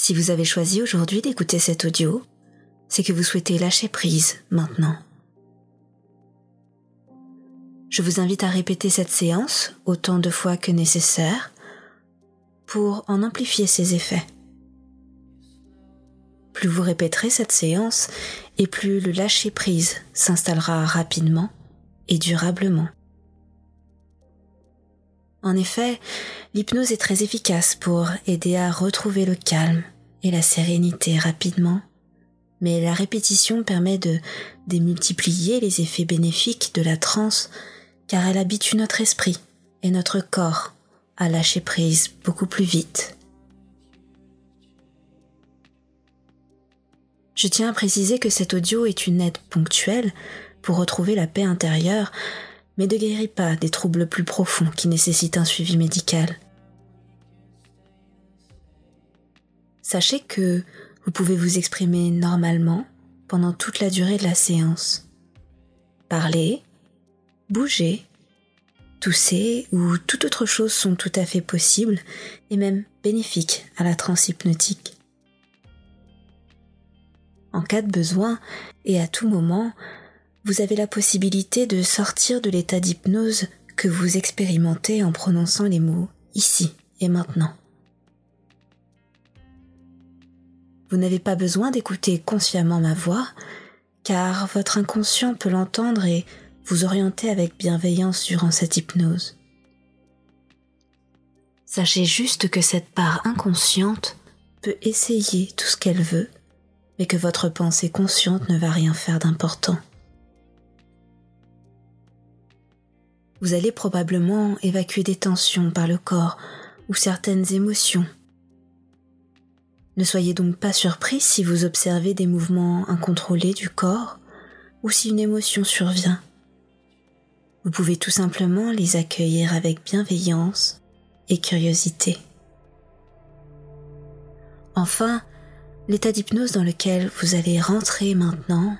Si vous avez choisi aujourd'hui d'écouter cet audio, c'est que vous souhaitez lâcher prise maintenant. Je vous invite à répéter cette séance autant de fois que nécessaire pour en amplifier ses effets. Plus vous répéterez cette séance et plus le lâcher prise s'installera rapidement et durablement. En effet, l'hypnose est très efficace pour aider à retrouver le calme et la sérénité rapidement, mais la répétition permet de démultiplier les effets bénéfiques de la transe car elle habitue notre esprit et notre corps à lâcher prise beaucoup plus vite. Je tiens à préciser que cet audio est une aide ponctuelle pour retrouver la paix intérieure mais ne guérit pas des troubles plus profonds qui nécessitent un suivi médical. Sachez que vous pouvez vous exprimer normalement pendant toute la durée de la séance. Parler, bouger, tousser ou toute autre chose sont tout à fait possibles et même bénéfiques à la transe hypnotique. En cas de besoin et à tout moment, vous avez la possibilité de sortir de l'état d'hypnose que vous expérimentez en prononçant les mots ici et maintenant. Vous n'avez pas besoin d'écouter consciemment ma voix, car votre inconscient peut l'entendre et vous orienter avec bienveillance durant cette hypnose. Sachez juste que cette part inconsciente peut essayer tout ce qu'elle veut, mais que votre pensée consciente ne va rien faire d'important. Vous allez probablement évacuer des tensions par le corps ou certaines émotions. Ne soyez donc pas surpris si vous observez des mouvements incontrôlés du corps ou si une émotion survient. Vous pouvez tout simplement les accueillir avec bienveillance et curiosité. Enfin, l'état d'hypnose dans lequel vous allez rentrer maintenant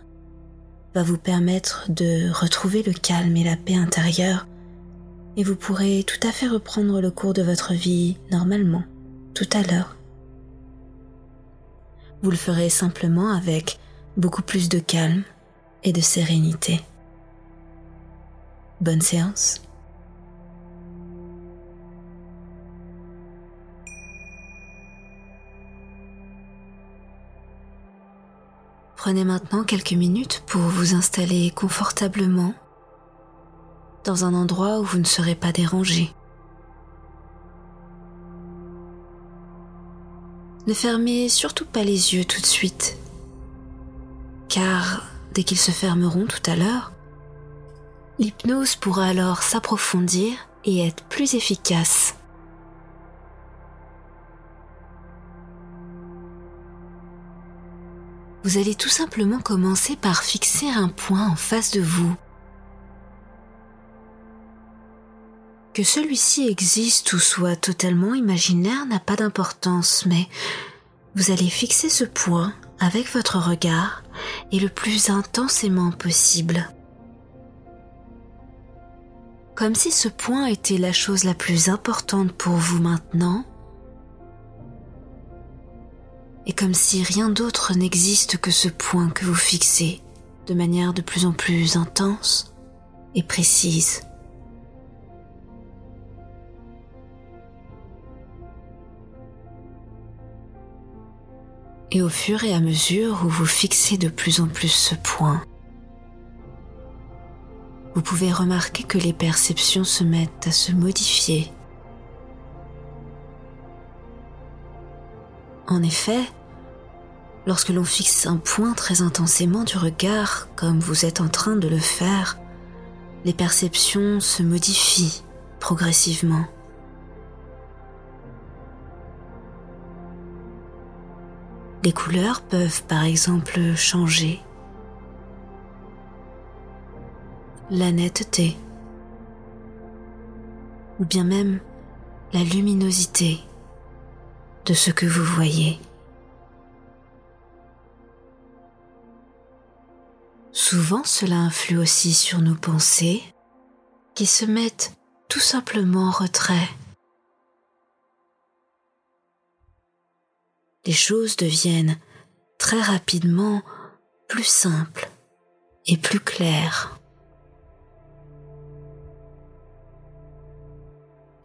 vous permettre de retrouver le calme et la paix intérieure et vous pourrez tout à fait reprendre le cours de votre vie normalement, tout à l'heure. Vous le ferez simplement avec beaucoup plus de calme et de sérénité. Bonne séance. Prenez maintenant quelques minutes pour vous installer confortablement dans un endroit où vous ne serez pas dérangé. Ne fermez surtout pas les yeux tout de suite, car dès qu'ils se fermeront tout à l'heure, l'hypnose pourra alors s'approfondir et être plus efficace. Vous allez tout simplement commencer par fixer un point en face de vous. Que celui-ci existe ou soit totalement imaginaire n'a pas d'importance, mais vous allez fixer ce point avec votre regard et le plus intensément possible. Comme si ce point était la chose la plus importante pour vous maintenant, et comme si rien d'autre n'existe que ce point que vous fixez de manière de plus en plus intense et précise. Et au fur et à mesure où vous fixez de plus en plus ce point, vous pouvez remarquer que les perceptions se mettent à se modifier. En effet, lorsque l'on fixe un point très intensément du regard, comme vous êtes en train de le faire, les perceptions se modifient progressivement. Les couleurs peuvent par exemple changer. La netteté ou bien même la luminosité de ce que vous voyez. Souvent cela influe aussi sur nos pensées qui se mettent tout simplement en retrait. Les choses deviennent très rapidement plus simples et plus claires.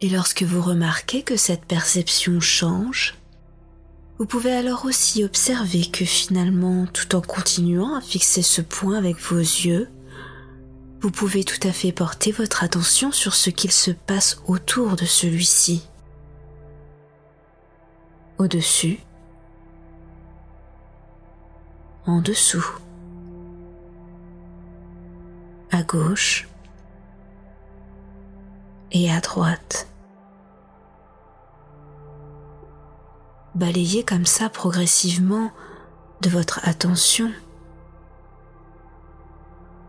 Et lorsque vous remarquez que cette perception change, vous pouvez alors aussi observer que finalement, tout en continuant à fixer ce point avec vos yeux, vous pouvez tout à fait porter votre attention sur ce qu'il se passe autour de celui-ci. Au-dessus, en dessous, à gauche et à droite. Balayez comme ça progressivement de votre attention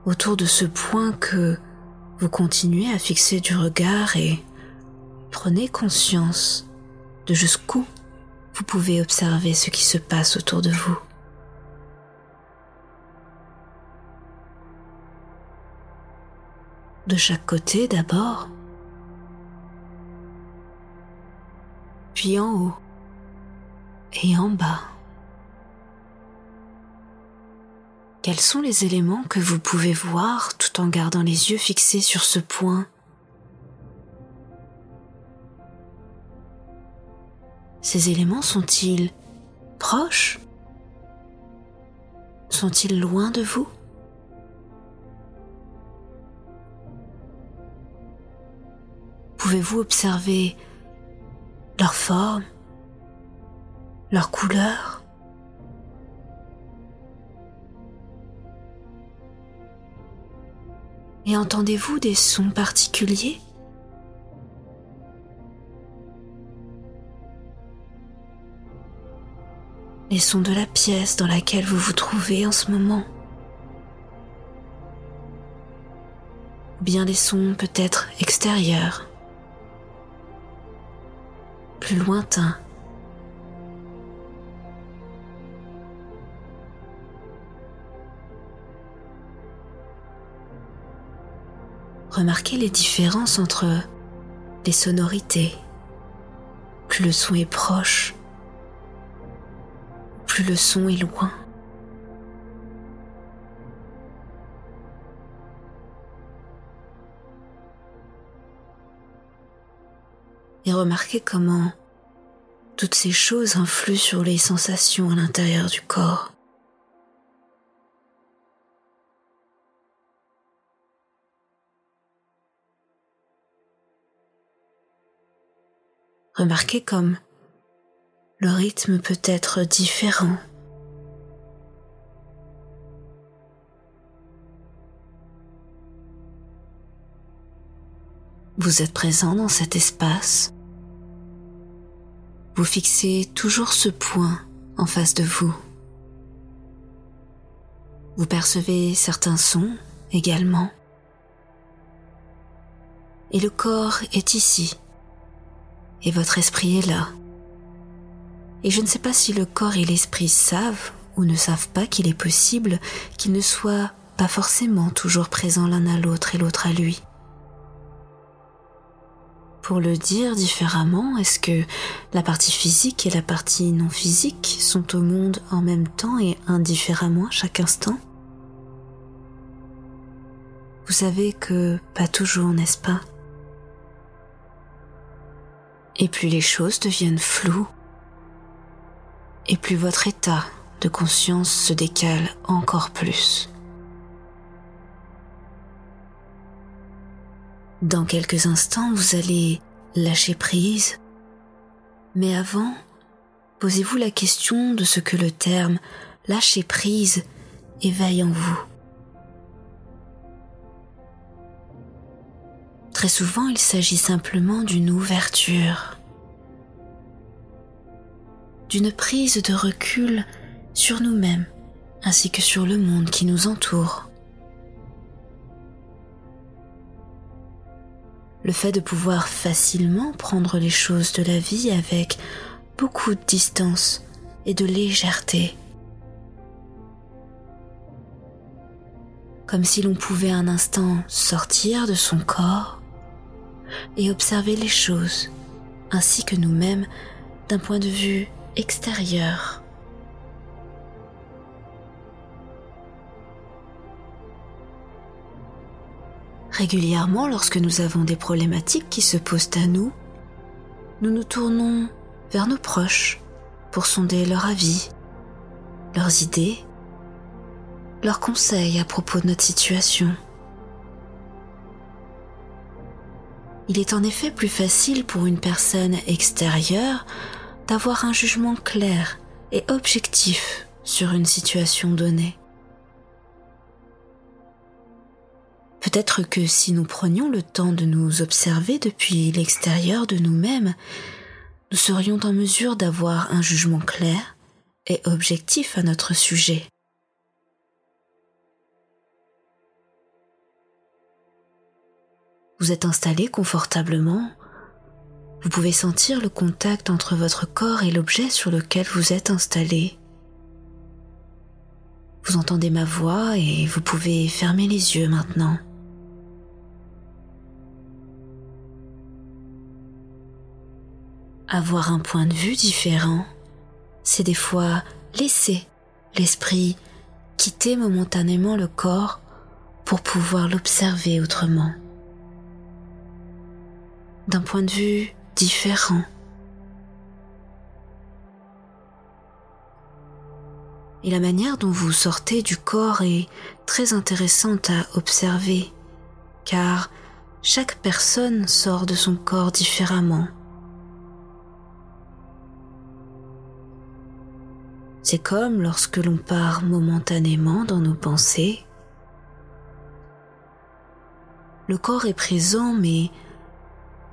autour de ce point que vous continuez à fixer du regard et prenez conscience de jusqu'où vous pouvez observer ce qui se passe autour de vous. De chaque côté d'abord, puis en haut et en bas. Quels sont les éléments que vous pouvez voir tout en gardant les yeux fixés sur ce point? Ces éléments sont-ils proches? Sont-ils loin de vous? Pouvez-vous observer leur forme, leur couleur? Et entendez-vous des sons particuliers? Les sons de la pièce dans laquelle vous vous trouvez en ce moment? Ou bien des sons peut-être extérieurs, plus lointains remarquez les différences entre les sonorités. Plus le son est proche, plus le son est loin. Et remarquez comment toutes ces choses influent sur les sensations à l'intérieur du corps. Remarquez comme le rythme peut être différent. Vous êtes présent dans cet espace. Vous fixez toujours ce point en face de vous. Vous percevez certains sons également. Et le corps est ici, et votre esprit est là. Et je ne sais pas si le corps et l'esprit savent ou ne savent pas qu'il est possible qu'ils ne soient pas forcément toujours présents l'un à l'autre et l'autre à lui. Pour le dire différemment, est-ce que la partie physique et la partie non physique sont au monde en même temps et indifféremment à chaque instant? Vous savez que pas toujours, n'est-ce pas? Et plus les choses deviennent floues, et plus votre état de conscience se décale encore plus. Dans quelques instants, vous allez lâcher prise, mais avant, posez-vous la question de ce que le terme lâcher prise éveille en vous. Très souvent, il s'agit simplement d'une ouverture, d'une prise de recul sur nous-mêmes ainsi que sur le monde qui nous entoure. Le fait de pouvoir facilement prendre les choses de la vie avec beaucoup de distance et de légèreté. Comme si l'on pouvait un instant sortir de son corps et observer les choses ainsi que nous-mêmes d'un point de vue extérieur. Régulièrement, lorsque nous avons des problématiques qui se posent à nous, nous nous tournons vers nos proches pour sonder leur avis, leurs idées, leurs conseils à propos de notre situation. Il est en effet plus facile pour une personne extérieure d'avoir un jugement clair et objectif sur une situation donnée. Peut-être que si nous prenions le temps de nous observer depuis l'extérieur de nous-mêmes, nous serions en mesure d'avoir un jugement clair et objectif à notre sujet. Vous êtes installé confortablement. Vous pouvez sentir le contact entre votre corps et l'objet sur lequel vous êtes installé. Vous entendez ma voix et vous pouvez fermer les yeux maintenant. Avoir un point de vue différent, c'est des fois laisser l'esprit quitter momentanément le corps pour pouvoir l'observer autrement. D'un point de vue différent. Et la manière dont vous sortez du corps est très intéressante à observer, car chaque personne sort de son corps différemment. C'est comme lorsque l'on part momentanément dans nos pensées. Le corps est présent, mais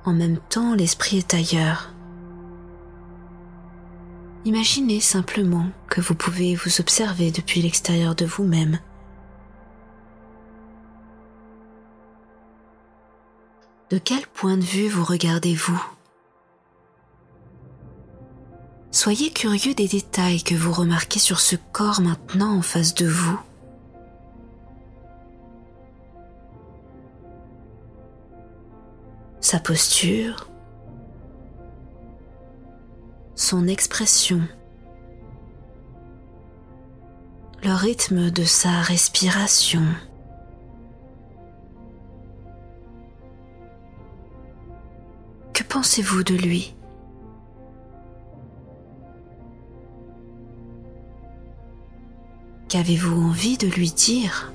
en même temps l'esprit est ailleurs. Imaginez simplement que vous pouvez vous observer depuis l'extérieur de vous-même. De quel point de vue vous regardez-vous? Soyez curieux des détails que vous remarquez sur ce corps maintenant en face de vous. Sa posture, son expression, le rythme de sa respiration. Que pensez-vous de lui? Qu'avez-vous envie de lui dire?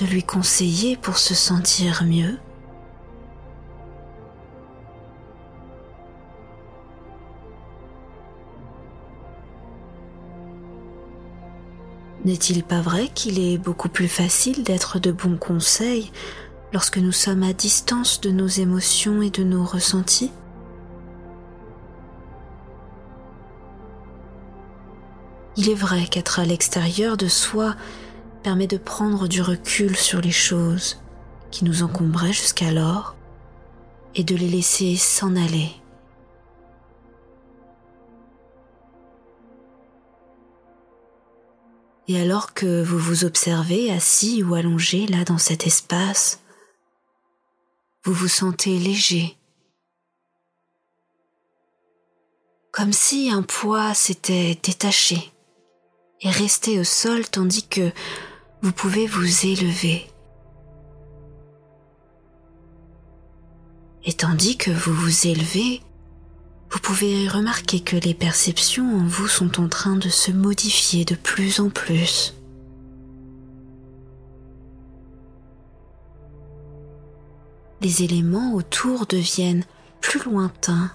De lui conseiller pour se sentir mieux. N'est-il pas vrai qu'il est beaucoup plus facile d'être de bons conseils lorsque nous sommes à distance de nos émotions et de nos ressentis? Il est vrai qu'être à l'extérieur de soi permet de prendre du recul sur les choses qui nous encombraient jusqu'alors et de les laisser s'en aller. Et alors que vous vous observez assis ou allongé là dans cet espace, vous vous sentez léger, comme si un poids s'était détaché et resté au sol tandis que vous pouvez vous élever. Et tandis que vous vous élevez, vous pouvez remarquer que les perceptions en vous sont en train de se modifier de plus en plus. Les éléments autour deviennent plus lointains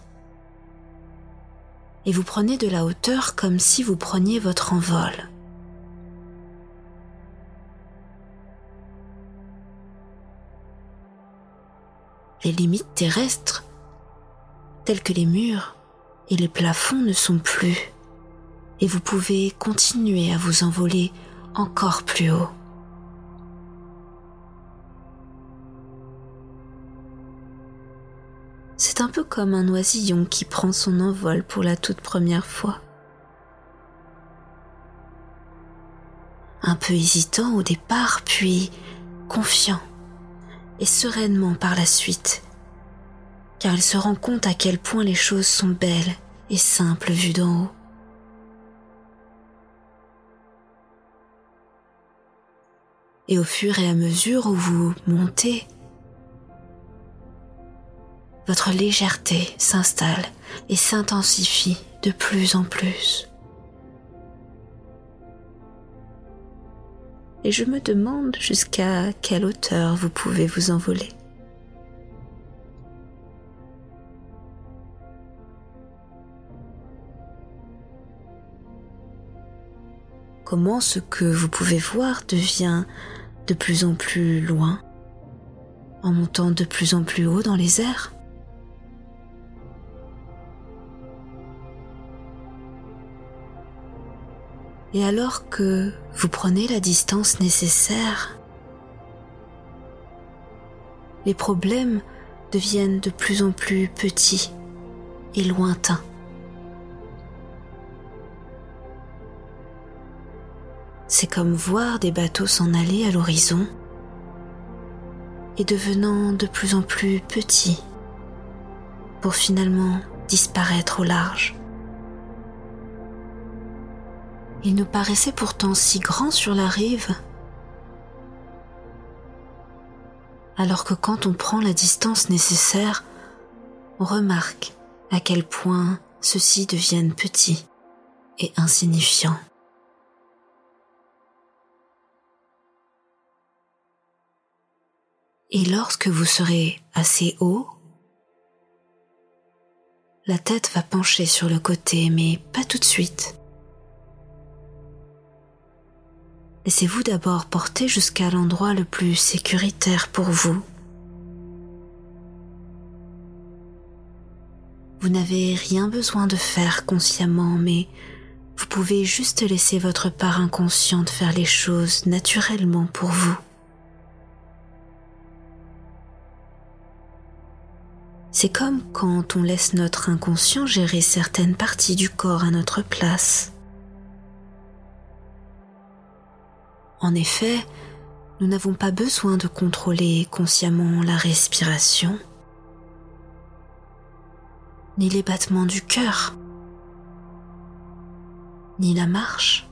et vous prenez de la hauteur comme si vous preniez votre envol. Limites terrestres, telles que les murs et les plafonds, ne sont plus, et vous pouvez continuer à vous envoler encore plus haut. C'est un peu comme un oisillon qui prend son envol pour la toute première fois. Un peu hésitant au départ, puis confiant et sereinement par la suite, car il se rend compte à quel point les choses sont belles et simples vues d'en haut. Et au fur et à mesure où vous montez, votre légèreté s'installe et s'intensifie de plus en plus. Et je me demande jusqu'à quelle hauteur vous pouvez vous envoler. Comment ce que vous pouvez voir devient de plus en plus loin, en montant de plus en plus haut dans les airs? Et alors que vous prenez la distance nécessaire, les problèmes deviennent de plus en plus petits et lointains. C'est comme voir des bateaux s'en aller à l'horizon et devenant de plus en plus petits pour finalement disparaître au large. Il nous paraissait pourtant si grand sur la rive. Alors que quand on prend la distance nécessaire, on remarque à quel point ceux-ci deviennent petits et insignifiants. Et lorsque vous serez assez haut, la tête va pencher sur le côté, mais pas tout de suite. Laissez-vous d'abord porter jusqu'à l'endroit le plus sécuritaire pour vous. Vous n'avez rien besoin de faire consciemment, mais vous pouvez juste laisser votre part inconsciente faire les choses naturellement pour vous. C'est comme quand on laisse notre inconscient gérer certaines parties du corps à notre place. En effet, nous n'avons pas besoin de contrôler consciemment la respiration, ni les battements du cœur, ni la marche.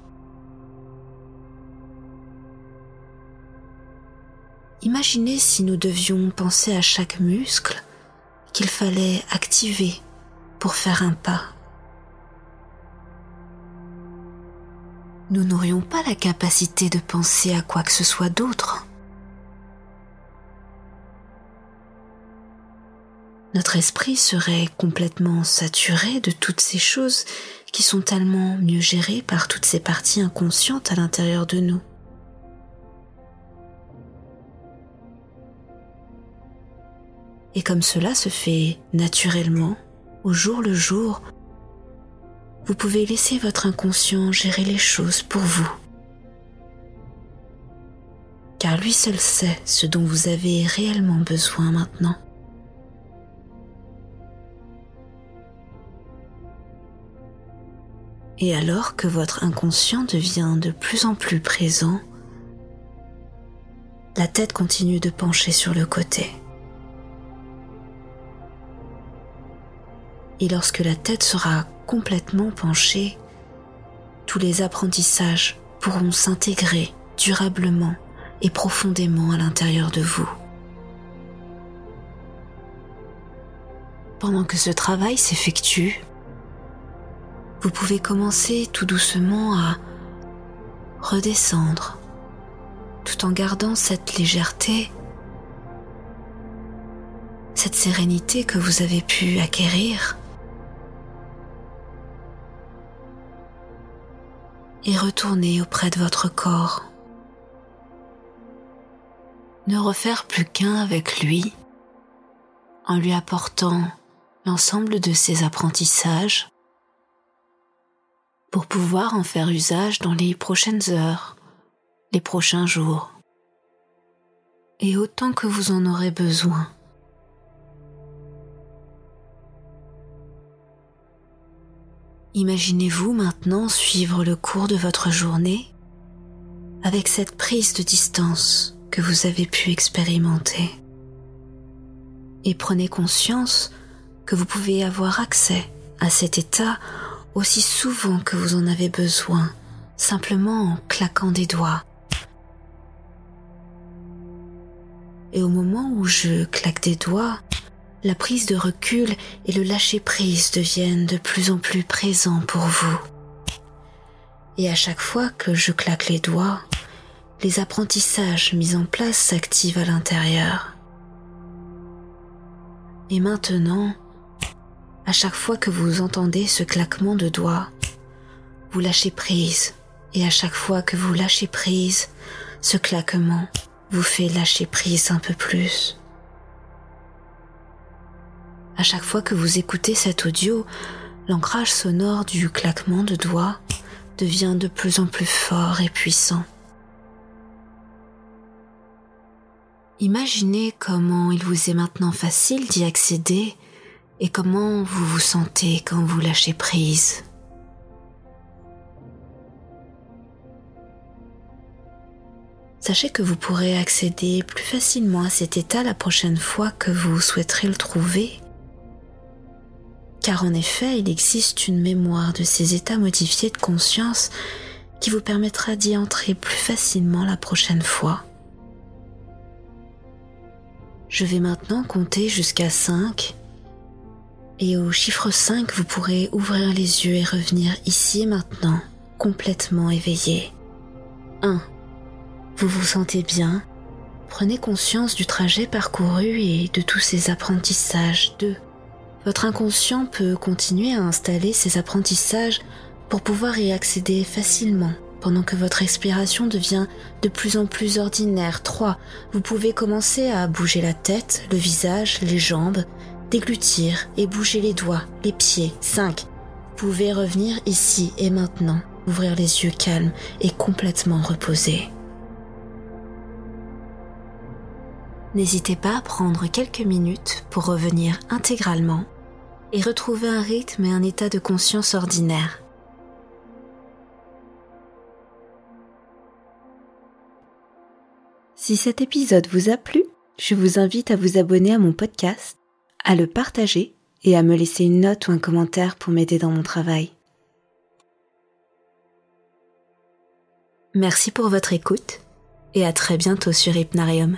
Imaginez si nous devions penser à chaque muscle qu'il fallait activer pour faire un pas. Nous n'aurions pas la capacité de penser à quoi que ce soit d'autre. Notre esprit serait complètement saturé de toutes ces choses qui sont tellement mieux gérées par toutes ces parties inconscientes à l'intérieur de nous. Et comme cela se fait naturellement, au jour le jour, vous pouvez laisser votre inconscient gérer les choses pour vous. Car lui seul sait ce dont vous avez réellement besoin maintenant. Et alors que votre inconscient devient de plus en plus présent, la tête continue de pencher sur le côté. Et lorsque la tête sera complètement penchée, tous les apprentissages pourront s'intégrer durablement et profondément à l'intérieur de vous. Pendant que ce travail s'effectue, vous pouvez commencer tout doucement à redescendre tout en gardant cette légèreté, cette sérénité que vous avez pu acquérir et retourner auprès de votre corps. Ne refaire plus qu'un avec lui en lui apportant l'ensemble de ses apprentissages pour pouvoir en faire usage dans les prochaines heures, les prochains jours, et autant que vous en aurez besoin. Imaginez-vous maintenant suivre le cours de votre journée avec cette prise de distance que vous avez pu expérimenter. Et prenez conscience que vous pouvez avoir accès à cet état aussi souvent que vous en avez besoin, simplement en claquant des doigts. Et au moment où je claque des doigts, la prise de recul et le lâcher-prise deviennent de plus en plus présents pour vous. Et à chaque fois que je claque les doigts, les apprentissages mis en place s'activent à l'intérieur. Et maintenant, à chaque fois que vous entendez ce claquement de doigts, vous lâchez prise. Et à chaque fois que vous lâchez prise, ce claquement vous fait lâcher prise un peu plus. À chaque fois que vous écoutez cet audio, l'ancrage sonore du claquement de doigts devient de plus en plus fort et puissant. Imaginez comment il vous est maintenant facile d'y accéder et comment vous vous sentez quand vous lâchez prise. Sachez que vous pourrez accéder plus facilement à cet état la prochaine fois que vous souhaiterez le trouver car en effet il existe une mémoire de ces états modifiés de conscience qui vous permettra d'y entrer plus facilement la prochaine fois. Je vais maintenant compter jusqu'à 5 et au chiffre 5 vous pourrez ouvrir les yeux et revenir ici et maintenant complètement éveillé. 1. Vous vous sentez bien Prenez conscience du trajet parcouru et de tous ces apprentissages. 2 votre inconscient peut continuer à installer ces apprentissages pour pouvoir y accéder facilement pendant que votre expiration devient de plus en plus ordinaire. 3. Vous pouvez commencer à bouger la tête, le visage, les jambes, déglutir et bouger les doigts, les pieds. 5. Vous pouvez revenir ici et maintenant, ouvrir les yeux calmes et complètement reposés. N'hésitez pas à prendre quelques minutes pour revenir intégralement et retrouver un rythme et un état de conscience ordinaire. Si cet épisode vous a plu, je vous invite à vous abonner à mon podcast, à le partager et à me laisser une note ou un commentaire pour m'aider dans mon travail. Merci pour votre écoute et à très bientôt sur Hypnarium.